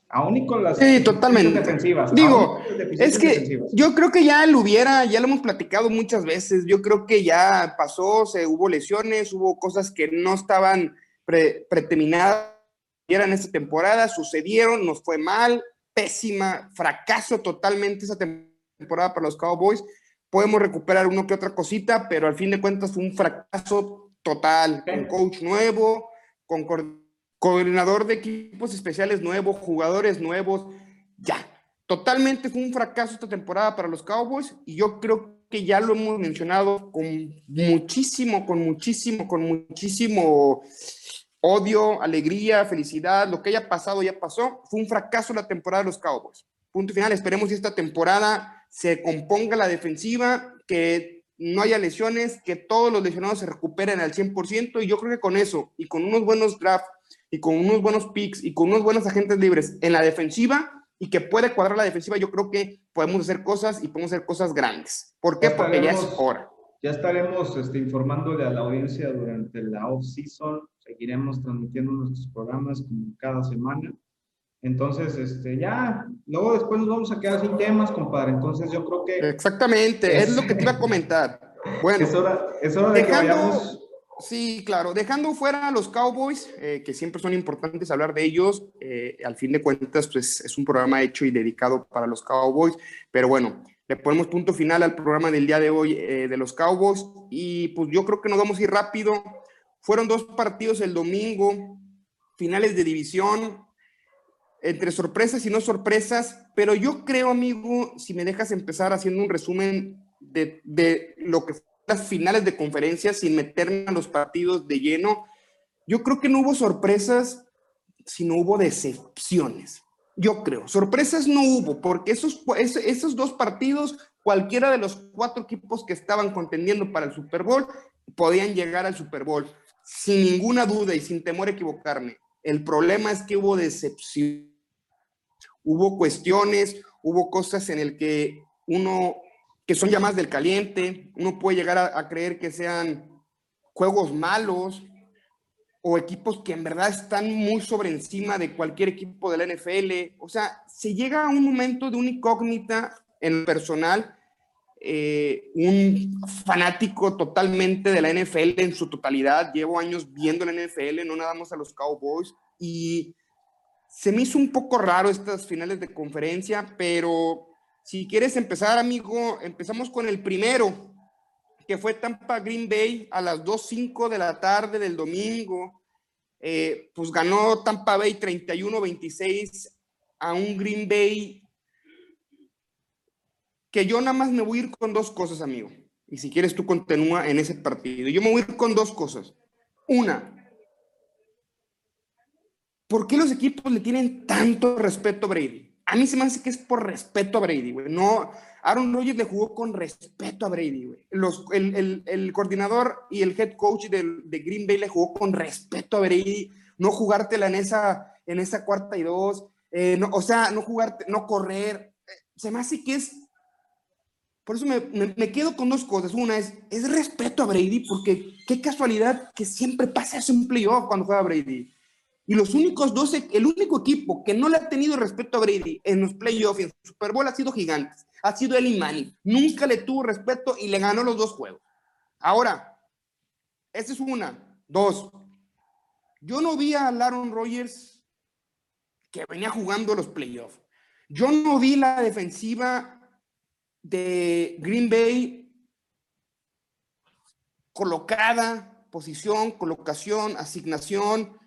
A: Aún y con las
B: sí, totalmente. defensivas. Digo, es que yo creo que ya lo hubiera, ya lo hemos platicado muchas veces. Yo creo que ya pasó, se hubo lesiones, hubo cosas que no estaban pre, preterminadas en esta temporada, sucedieron, nos fue mal, pésima, fracaso totalmente esa temporada temporada para los Cowboys. Podemos recuperar uno que otra cosita, pero al fin de cuentas fue un fracaso total, con coach nuevo, con coordinador de equipos especiales nuevos, jugadores nuevos, ya. Totalmente fue un fracaso esta temporada para los Cowboys y yo creo que ya lo hemos mencionado con muchísimo, con muchísimo, con muchísimo odio, alegría, felicidad, lo que haya pasado ya pasó. Fue un fracaso la temporada de los Cowboys. Punto final, esperemos que esta temporada se componga la defensiva, que no haya lesiones, que todos los lesionados se recuperen al 100%, y yo creo que con eso, y con unos buenos drafts, y con unos buenos picks, y con unos buenos agentes libres en la defensiva, y que puede cuadrar la defensiva, yo creo que podemos hacer cosas y podemos hacer cosas grandes. ¿Por qué? Porque ya es hora.
A: Ya estaremos este, informándole a la audiencia durante la off-season, seguiremos transmitiendo nuestros programas como cada semana entonces, este, ya, luego después nos vamos a quedar sin temas, compadre. Entonces, yo creo que.
B: Exactamente, es, lo que te iba a comentar. Bueno,
A: es hora, es hora de dejando, que vayamos.
B: Sí, claro, dejando fuera a los Cowboys, eh, que siempre son importantes hablar de ellos, eh, al fin de cuentas, pues es un programa hecho y dedicado para los Cowboys, pero bueno, le ponemos punto final al programa del día de hoy eh, de los Cowboys y pues yo creo que nos vamos a ir rápido. Fueron dos partidos el domingo, finales de división, entre sorpresas y no sorpresas, pero yo creo, amigo, si me dejas empezar haciendo un resumen de, de lo que fueron las finales de conferencia sin meterme a los partidos de lleno, yo creo que no hubo sorpresas, sino hubo decepciones. Yo creo, sorpresas no hubo, porque esos, esos dos partidos, cualquiera de los cuatro equipos que estaban contendiendo para el Super Bowl, podían llegar al Super Bowl, sin ninguna duda y sin temor a equivocarme. El problema es que hubo decepción hubo cuestiones, hubo cosas en el que uno, que son llamadas del caliente, uno puede llegar a, creer que sean juegos malos o equipos que en verdad están muy sobre encima de cualquier equipo de la NFL. O sea, se llega a un momento de una incógnita en personal, eh, un fanático totalmente de la NFL en su totalidad. Llevo años viendo la NFL, no nada más a los Cowboys, y se me hizo un poco raro estas finales de conferencia, pero si quieres empezar, amigo, empezamos con el primero, que fue Tampa Green Bay a las 2.05 de la tarde del domingo. Eh, pues ganó Tampa Bay 31-26 a un Green Bay que yo nada más me voy a ir con dos cosas, amigo. Y si quieres, tú continúa en ese partido. Yo me voy a ir con dos cosas. Una, ¿por qué los equipos le tienen tanto respeto a Brady? A mí se me hace que es por respeto a Brady, güey. No, Aaron Rodgers le jugó con respeto a Brady, güey. Los, el, coordinador y el head coach de, de, Green Bay le jugó con respeto a Brady. No jugártela en esa, en esa cuarta y dos. Eh, no, o sea, no jugarte, no correr. Se me hace que es por eso me, quedo con dos cosas. Una es, es respeto a Brady, porque qué casualidad que siempre pasa eso en playoff cuando juega Brady. Y los únicos dos, el único equipo que no le ha tenido respeto a Brady en los playoffs y en Super Bowl ha sido Gigantes. Ha sido Eli Manning. Nunca le tuvo respeto y le ganó los dos juegos. Ahora, esa es una. Dos, yo no vi a Aaron Rodgers que venía jugando los playoffs. Yo no vi la defensiva de Green Bay colocada, posición, colocación, asignación,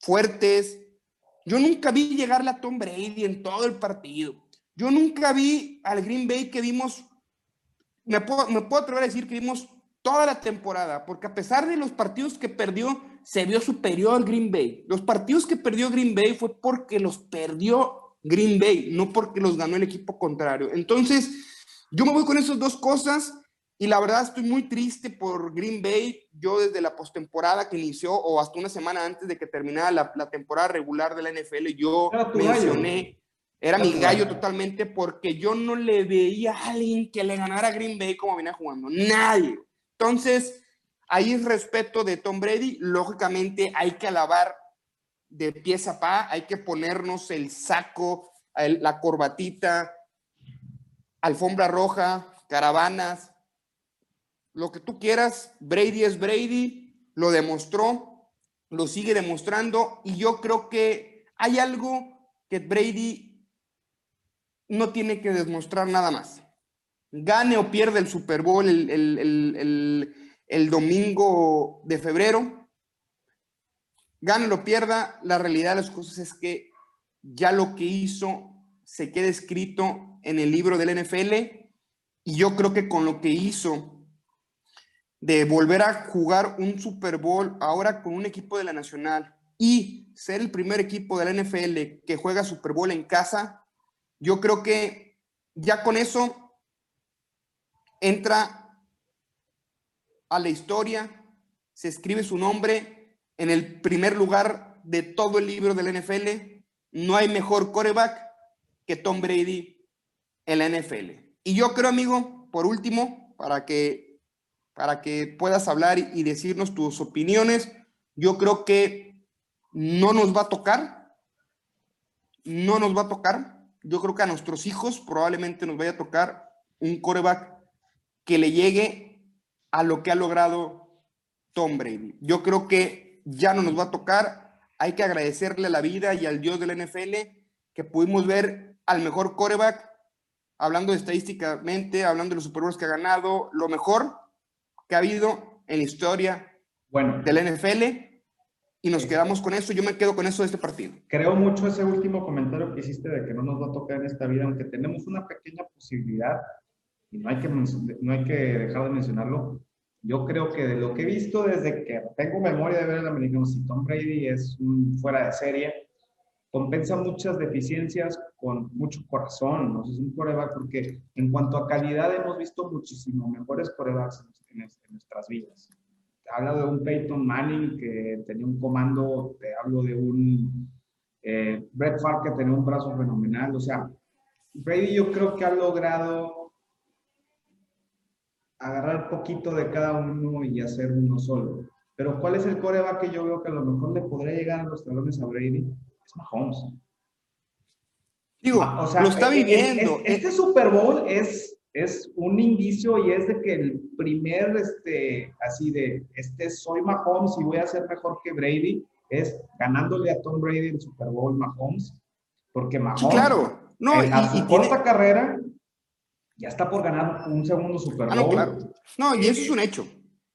B: fuertes. Yo nunca vi llegarle a Tom Brady en todo el partido. Yo nunca vi al Green Bay que vimos, me puedo, me puedo atrever a decir que vimos toda la temporada, porque a pesar de los partidos que perdió, se vio superior al Green Bay. Los partidos que perdió Green Bay fue porque los perdió Green Bay, no porque los ganó el equipo contrario. Entonces, yo me voy con esas dos cosas y la verdad estoy muy triste por Green Bay. Yo desde la postemporada que inició o hasta una semana antes de que terminara la, temporada regular de la NFL, yo mencioné, era, mi gallo totalmente porque yo no le veía a alguien que le ganara a Green Bay como venía jugando. Nadie. Entonces, ahí es respeto de Tom Brady. Lógicamente hay que alabar de pieza a pa, hay que ponernos el saco, la corbatita, alfombra roja, caravanas, lo que tú quieras. Brady es Brady, lo demostró, lo sigue demostrando y yo creo que hay algo que Brady no tiene que demostrar nada más. Gane o pierde el Super Bowl el, el domingo de febrero, gane o pierda, la realidad de las cosas es que ya lo que hizo se queda escrito en el libro del NFL y yo creo que con lo que hizo de volver a jugar un Super Bowl ahora con un equipo de la Nacional y ser el primer equipo de la NFL que juega Super Bowl en casa, yo creo que ya con eso entra a la historia, se escribe su nombre en el primer lugar de todo el libro del NFL. No hay mejor coreback que Tom Brady en la NFL. Y yo creo, amigo, por último, para que, para que puedas hablar y decirnos tus opiniones, yo creo que no nos va a tocar, no nos va a tocar. Yo creo que a nuestros hijos probablemente nos vaya a tocar un coreback que le llegue a lo que ha logrado Tom Brady. Yo creo que ya no nos va a tocar. Hay que agradecerle a la vida y al Dios de la NFL que pudimos ver al mejor coreback hablando estadísticamente, hablando de los Super Bowls que ha ganado, lo mejor que ha habido en la historia bueno, del NFL. Y nos quedamos con eso. Yo me quedo con eso de este partido.
A: Creo mucho ese último comentario que hiciste de que no nos va a tocar en esta vida, aunque tenemos una pequeña posibilidad, y no hay que, no hay que dejar de mencionarlo. Yo creo que de lo que he visto desde que tengo memoria de ver el americano, si Tom Brady es un fuera de serie, compensa muchas deficiencias con mucho corazón, ¿no? Es un coreback porque en cuanto a calidad hemos visto muchísimo mejores corebacks en, nuestras vidas. Te hablo de un Peyton Manning que tenía un comando, te hablo de un eh, Brett Favre que tenía un brazo fenomenal, o sea, Brady yo creo que ha logrado agarrar poquito de cada uno y hacer uno solo. Pero ¿cuál es el coreback que yo veo que a lo mejor le podría llegar a los talones a Brady? es Mahomes.
B: Digo, ah, o sea, lo está viviendo.
A: este Super Bowl es, es un indicio y es de que el primer, este, así de, este, soy Mahomes y voy a ser mejor que Brady. es ganándole a Tom Brady el Super Bowl Mahomes, porque Mahomes,
B: claro. no,
A: en y, su corta carrera, ya está por ganar un segundo Super Bowl.
B: Ah, no, claro. No, y eso es un hecho.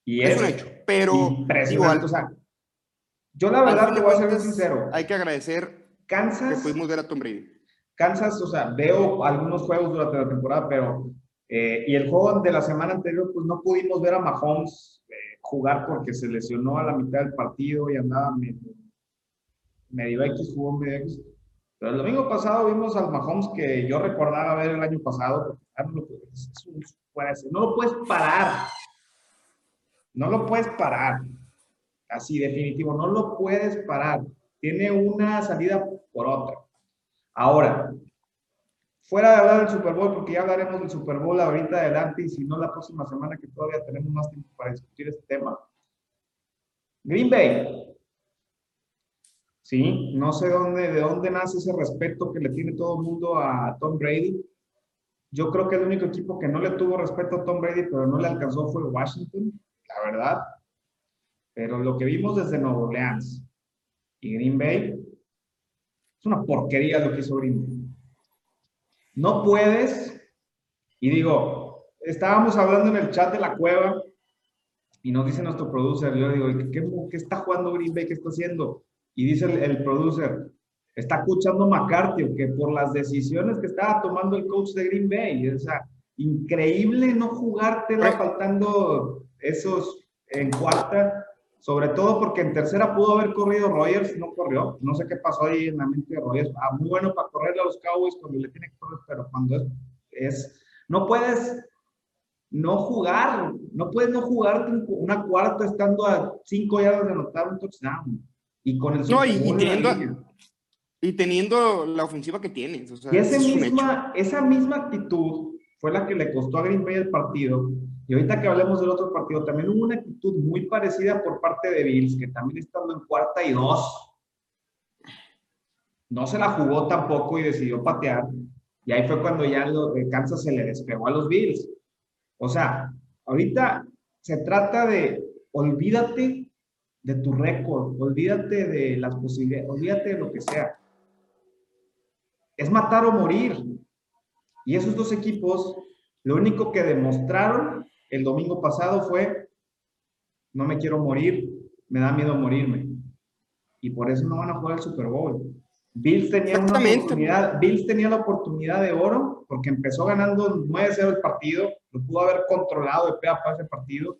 B: Y es, un hecho. Pero
A: igual, o sea, yo la verdad te voy a ser sincero.
B: Hay que agradecer Kansas, que pudimos ver a Tom Brady.
A: Kansas, o sea, veo algunos juegos durante la temporada, pero eh, y el juego de la semana anterior, pues no pudimos ver a Mahomes eh, jugar porque se lesionó a la mitad del partido y andaba medio, medio X, jugó medio X. Pero el domingo pasado vimos al Mahomes que yo recordaba ver el año pasado, ah, no, lo puedes, no lo puedes parar. No lo puedes parar. Así, definitivo, no lo puedes parar. Tiene una salida por otra. Ahora, fuera de hablar del Super Bowl, porque ya hablaremos del Super Bowl ahorita adelante y si no la próxima semana que todavía tenemos más tiempo para discutir este tema. Green Bay. Sí, no sé de dónde nace ese respeto que le tiene todo el mundo a Tom Brady. Yo creo que el único equipo que no le tuvo respeto a Tom Brady, pero no le alcanzó fue Washington, la verdad. Pero lo que vimos desde Nueva Orleans y Green Bay es una porquería lo que hizo Green Bay. No puedes, y digo, estábamos hablando en el chat de la cueva y nos dice nuestro producer, yo digo, ¿qué, qué está jugando Green Bay? ¿Qué está haciendo? Y dice el, el producer, está escuchando McCarthy, que por las decisiones que estaba tomando el coach de Green Bay, o sea, increíble no jugártela faltando esos en cuarta, sobre todo porque en tercera pudo haber corrido Rogers, no corrió. No sé qué pasó ahí en la mente de Rogers. Ah, muy bueno para correrle a los Cowboys cuando le tiene que correr, pero cuando es, es no puedes no jugar, no puedes no jugar una cuarta estando a cinco yardas de anotar un touchdown. Y con el
B: no, y, teniendo, y teniendo la ofensiva que tienes.
A: y esa misma, esa misma actitud fue la que le costó a Green Bay el partido y ahorita que hablemos del otro partido, también hubo una actitud muy parecida por parte de Bills, que también estando en cuarta y dos, no se la jugó tampoco y decidió patear. Y ahí fue cuando ya Kansas se le despegó a los Bills. O sea, ahorita se trata de olvídate de tu récord, olvídate de las posibilidades, olvídate de lo que sea. Es matar o morir. Y esos dos equipos, lo único que demostraron el domingo pasado fue, no me quiero morir, me da miedo morirme. Y por eso no van a jugar el Super Bowl. Bills tenía, una oportunidad, Bills tenía la oportunidad de oro porque empezó ganando 9-0 el partido, lo pudo haber controlado de pe a ese partido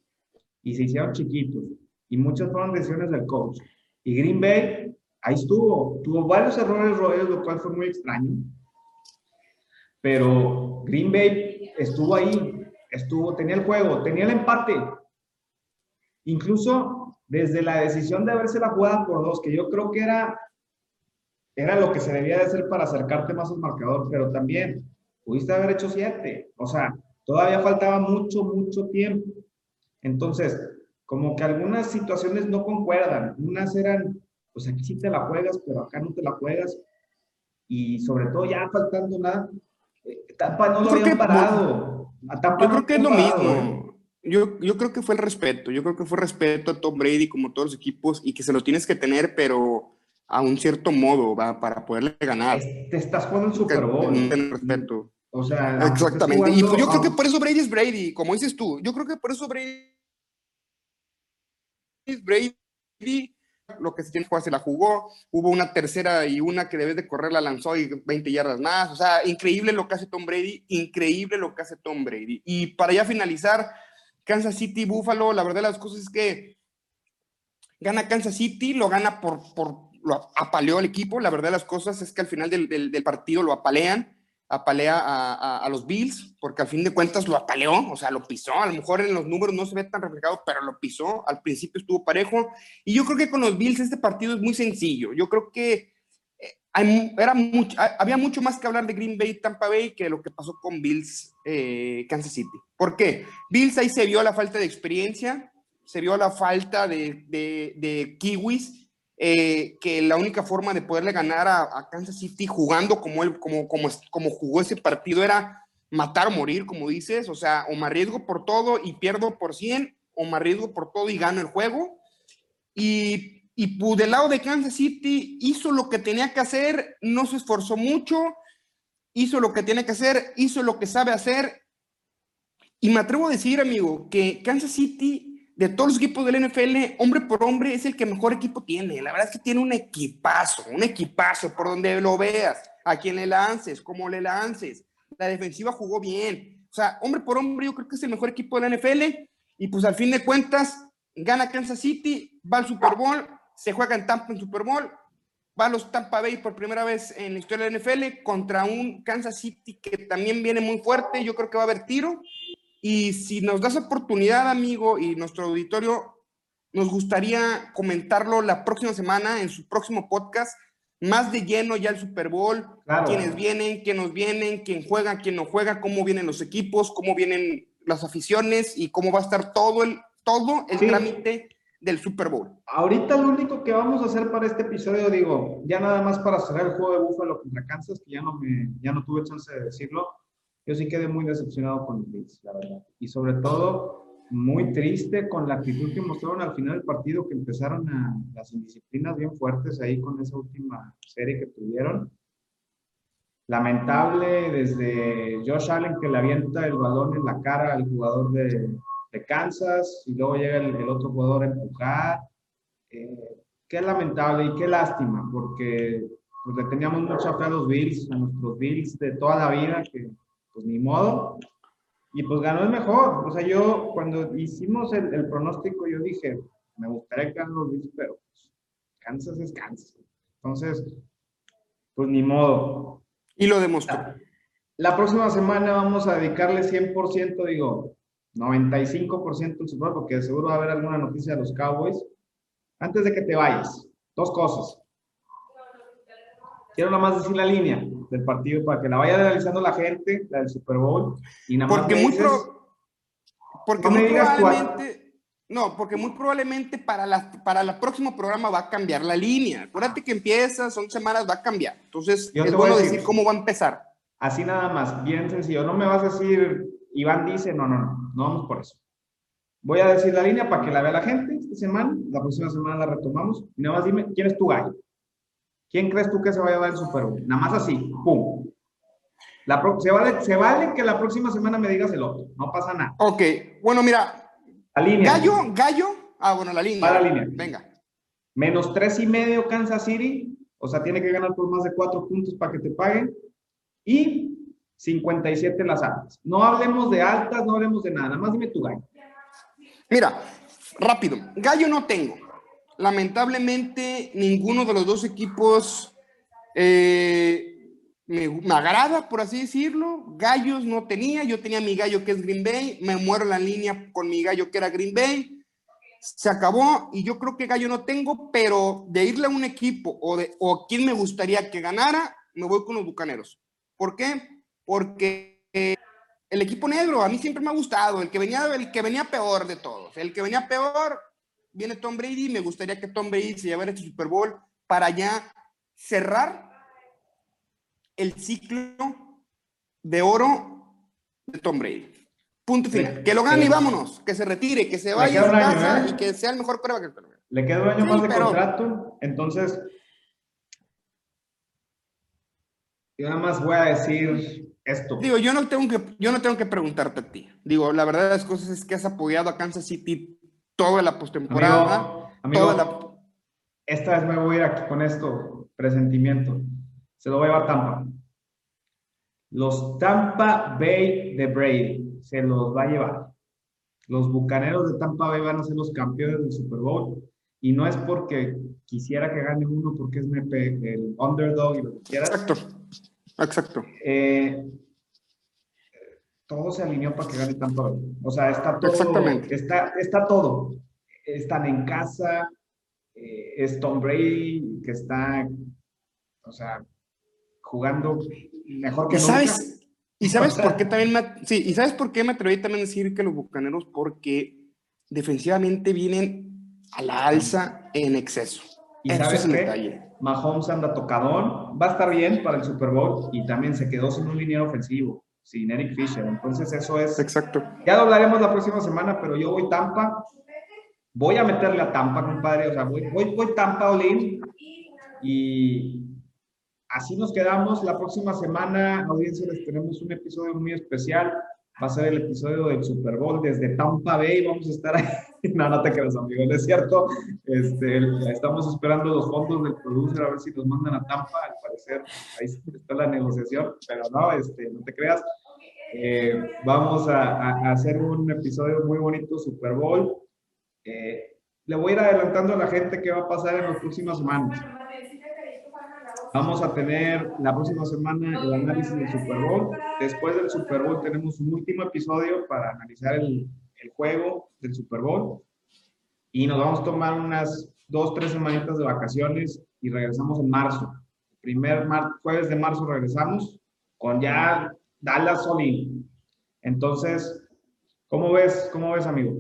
A: y se hicieron chiquitos. Y muchas fueron decisiones del coach. Y Green Bay, ahí estuvo. Tuvo varios errores, Royals, lo cual fue muy extraño. Pero Green Bay estuvo ahí estuvo, tenía el juego, tenía el empate. Incluso desde la decisión de haberse la jugada por dos, que yo creo que era, era lo que se debía de hacer para acercarte más al marcador, pero también pudiste haber hecho siete. O sea, todavía faltaba mucho, mucho tiempo. Entonces, como que algunas situaciones no concuerdan. Unas eran, pues aquí sí te la juegas, pero acá no te la juegas. Y sobre todo ya faltando nada, eh, Tampa no lo habían parado.
B: Yo creo que es lo mismo. Yo, yo creo que fue el respeto. Yo creo que fue respeto a Tom Brady como todos los equipos y que se lo tienes que tener, pero a un cierto modo, va, para poderle ganar.
A: Te estás jugando el Super Bowl.
B: respeto.
A: O sea,
B: exactamente. Y yo creo que por eso Brady es Brady, como dices tú. Yo creo que por eso Brady es Brady lo que se tiene que jugar se la jugó, hubo una tercera y una que debes de correr la lanzó y 20 yardas más, o sea, increíble lo que hace Tom Brady, increíble lo que hace Tom Brady. Y para ya finalizar, Kansas City, Buffalo, la verdad las cosas es que gana Kansas City, lo gana por, por lo apaleó al equipo, la verdad las cosas es que al final del, del partido lo apalean, apalea a, a, los Bills, porque al fin de cuentas lo apaleó, o sea, lo pisó. A lo mejor en los números no se ve tan reflejado, pero lo pisó. Al principio estuvo parejo. Y yo creo que con los Bills este partido es muy sencillo. Yo creo que eh, era mucho, había mucho más que hablar de Green Bay Tampa Bay que lo que pasó con Bills eh, Kansas City. ¿Por qué? Bills ahí se vio la falta de experiencia, se vio la falta de, de, de kiwis eh, que la única forma de poderle ganar a, Kansas City jugando como, él, como, como, como jugó ese partido era matar o morir, como dices, o sea, o me arriesgo por todo y pierdo por 100, o me arriesgo por todo y gano el juego. Y, y pues, del lado de Kansas City hizo lo que tenía que hacer, no se esforzó mucho, hizo lo que tiene que hacer, hizo lo que sabe hacer. Y me atrevo a decir, amigo, que Kansas City, de todos los equipos del NFL, hombre por hombre, es el que mejor equipo tiene. La verdad es que tiene un equipazo, un equipazo por donde lo veas, a quien le lances, cómo le lances. La defensiva jugó bien. O sea, hombre por hombre, yo creo que es el mejor equipo de la NFL. Y pues al fin de cuentas, gana Kansas City, va al Super Bowl, se juega en Tampa en Super Bowl, va a los Tampa Bay por primera vez en la historia de la NFL contra un Kansas City que también viene muy fuerte. Yo creo que va a haber tiro. Y si nos das oportunidad, amigo, y nuestro auditorio, nos gustaría comentarlo la próxima semana en su próximo podcast, más de lleno ya el Super Bowl, quiénes vienen, quiénes vienen, quién juega, quién no juega, cómo vienen los equipos, cómo vienen las aficiones y cómo va a estar todo el, todo el trámite del Super Bowl.
A: Ahorita lo único que vamos a hacer para este episodio, digo, ya nada más para cerrar el juego de Buffalo contra Kansas, que ya no, me, ya no tuve chance de decirlo, yo sí quedé muy decepcionado con los Bills, la verdad. Y sobre todo, muy triste con la actitud que mostraron al final del partido, que empezaron a las indisciplinas bien fuertes ahí con esa última serie que tuvieron. Lamentable desde Josh Allen que le avienta el balón en la cara al jugador de, de Kansas y luego llega el, otro jugador a empujar. Eh, qué lamentable y qué lástima, porque pues, le teníamos mucha fe a los Bills, a nuestros Bills de toda la vida, que pues ni modo. Y pues ganó el mejor. O sea, yo cuando hicimos el, el pronóstico, yo dije, me gustaría que los Bills, pero pues, Kansas es Kansas. Entonces, pues ni modo.
B: Y lo demostró.
A: La, la próxima semana vamos a dedicarle 100%, digo, 95% del Super Bowl, porque seguro va a haber alguna noticia de los Cowboys. Antes de que te vayas, dos cosas. Quiero nada más decir la línea del partido para que la vaya analizando la gente, la del Super Bowl. Y nada
B: porque muy porque muy probablemente, no, porque muy probablemente para, la, para el próximo programa va a cambiar la línea. Acuérdate que empieza, son semanas, va a cambiar. Entonces, Yo es bueno decir, decir cómo va a empezar.
A: Así nada más, bien sencillo. No me vas a decir Iván dice, no, no, no, no vamos por eso. Voy a decir la línea para que la vea la gente esta semana, la próxima semana la retomamos. Y nada más dime, ¿quién es tu gallo? ¿Quién crees tú que se va a llevar el Super Bowl? Nada más así, pum. La se, vale, se vale que la próxima semana me digas el otro, no pasa nada.
B: Ok, bueno, mira.
A: La línea.
B: Gallo, gallo. Ah, bueno, la línea.
A: Va la línea.
B: Venga.
A: Menos tres y medio Kansas City, o sea, tiene que ganar por más de cuatro puntos para que te paguen. Y 57 las altas. No hablemos de altas, no hablemos de nada, nada más dime tu gallo.
B: Mira, rápido, gallo no tengo. Lamentablemente, ninguno de los dos equipos eh, me, me, agrada, por así decirlo. Gallos no tenía, yo tenía mi gallo que es Green Bay, me muero la línea con mi gallo que era Green Bay. Se acabó y yo creo que gallo no tengo, pero de irle a un equipo o, de, o quién me gustaría que ganara, me voy con los Bucaneros. ¿Por qué? porque el equipo negro a mí siempre me ha gustado, el que venía, el que venía peor de todos, el que venía peor viene Tom Brady, me gustaría que Tom Brady se llevara este Super Bowl para ya cerrar el ciclo de oro de Tom Brady. Punto final. que lo gane y vámonos, que se retire, que se vaya a su casa ¿eh? y que sea el mejor prueba que el
A: Le queda un año más de contrato, entonces yo nada más voy a decir esto.
B: Digo, yo no tengo que, yo no tengo que preguntarte a ti. Digo, la verdad de las cosas es que has apoyado a Kansas City toda la postemporada.
A: Amigo, esta vez me voy a ir aquí con esto, presentimiento. Se lo voy a llevar Tampa. Los Tampa Bay de Brady se los va a llevar. Los Bucaneros de Tampa Bay van a ser los campeones del Super Bowl. Y no es porque quisiera que gane uno, porque es el underdog y lo que quieras.
B: Exacto Exacto.
A: Eh, todo se alineó para que gane Tampa O sea, está todo. Exactamente. Está, está todo. Están en casa. Eh, es Tom Brady que está, o sea, jugando mejor que
B: ¿Y sabes, ¿Y sabes por qué también me, sí, y sabes por qué me atreví también a decir que los bucaneros? Porque defensivamente vienen a la alza en exceso.
A: ¿Y sabes qué? Mahomes anda tocadón, va a estar bien para el Super Bowl y también se quedó sin un liniero ofensivo, sin Eric Fisher. Entonces eso es...
B: Exacto.
A: Ya lo hablaremos la próxima semana, pero yo voy Tampa voy a meterle a Tampa, compadre, o sea, voy, voy, voy Tampa Olin y así nos quedamos. La próxima semana, audiencia, les tenemos un episodio muy especial. Va a ser el episodio del Super Bowl desde Tampa Bay. Vamos a estar ahí. No, no te creas, amigo, no es cierto. Este, estamos esperando los fondos del producer a ver si nos mandan a Tampa. Al parecer, ahí está la negociación, pero no, este, no te creas. Eh, vamos a, hacer un episodio muy bonito, Super Bowl. Eh, le voy a ir adelantando a la gente qué va a pasar en las próximas semanas. Vamos a tener la próxima semana el análisis del Super Bowl. Después del Super Bowl tenemos un último episodio para analizar el, el juego del Super Bowl. Y nos vamos a tomar unas dos, tres semanitas de vacaciones y regresamos en marzo. Primer jueves de marzo regresamos con ya Dallas Solín. Entonces, ¿cómo ves, cómo ves, amigo?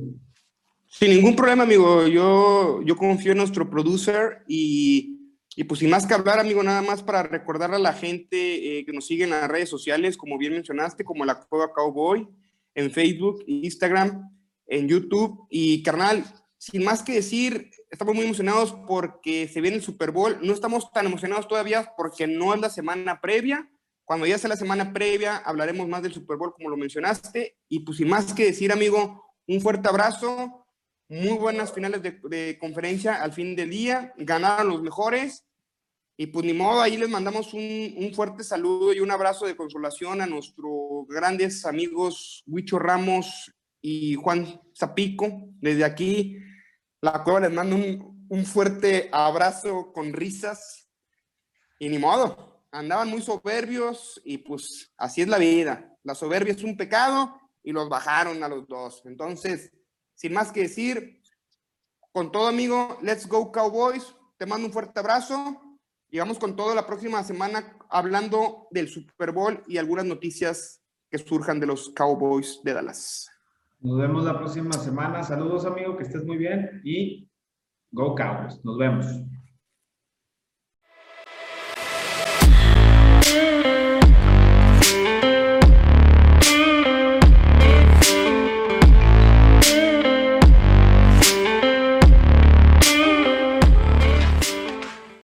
B: Sin ningún problema, amigo. Yo, yo confío en nuestro producer y y pues sin más que hablar, amigo, nada más para recordarle a la gente eh, que nos sigue en las redes sociales, como bien mencionaste, como la Cueva Cowboy, en Facebook, Instagram, en YouTube. Y carnal, sin más que decir, estamos muy emocionados porque se viene el Super Bowl. No estamos tan emocionados todavía porque no es la semana previa. Cuando ya sea la semana previa, hablaremos más del Super Bowl, como lo mencionaste. Y pues sin más que decir, amigo, un fuerte abrazo muy buenas finales de, conferencia al fin del día, ganaron los mejores y pues ni modo, ahí les mandamos un, un, fuerte saludo y un abrazo de consolación a nuestros grandes amigos Huicho Ramos y Juan Zapico. Desde aquí, la cueva les mando un, un fuerte abrazo con risas y ni modo, andaban muy soberbios y pues así es la vida. La soberbia es un pecado y los bajaron a los dos. Entonces, sin más que decir, con todo amigo, let's go Cowboys. Te mando un fuerte abrazo y vamos con todo la próxima semana hablando del Super Bowl y algunas noticias que surjan de los Cowboys de Dallas.
A: Nos vemos la próxima semana. Saludos amigo, que estés muy bien y go Cowboys. Nos vemos.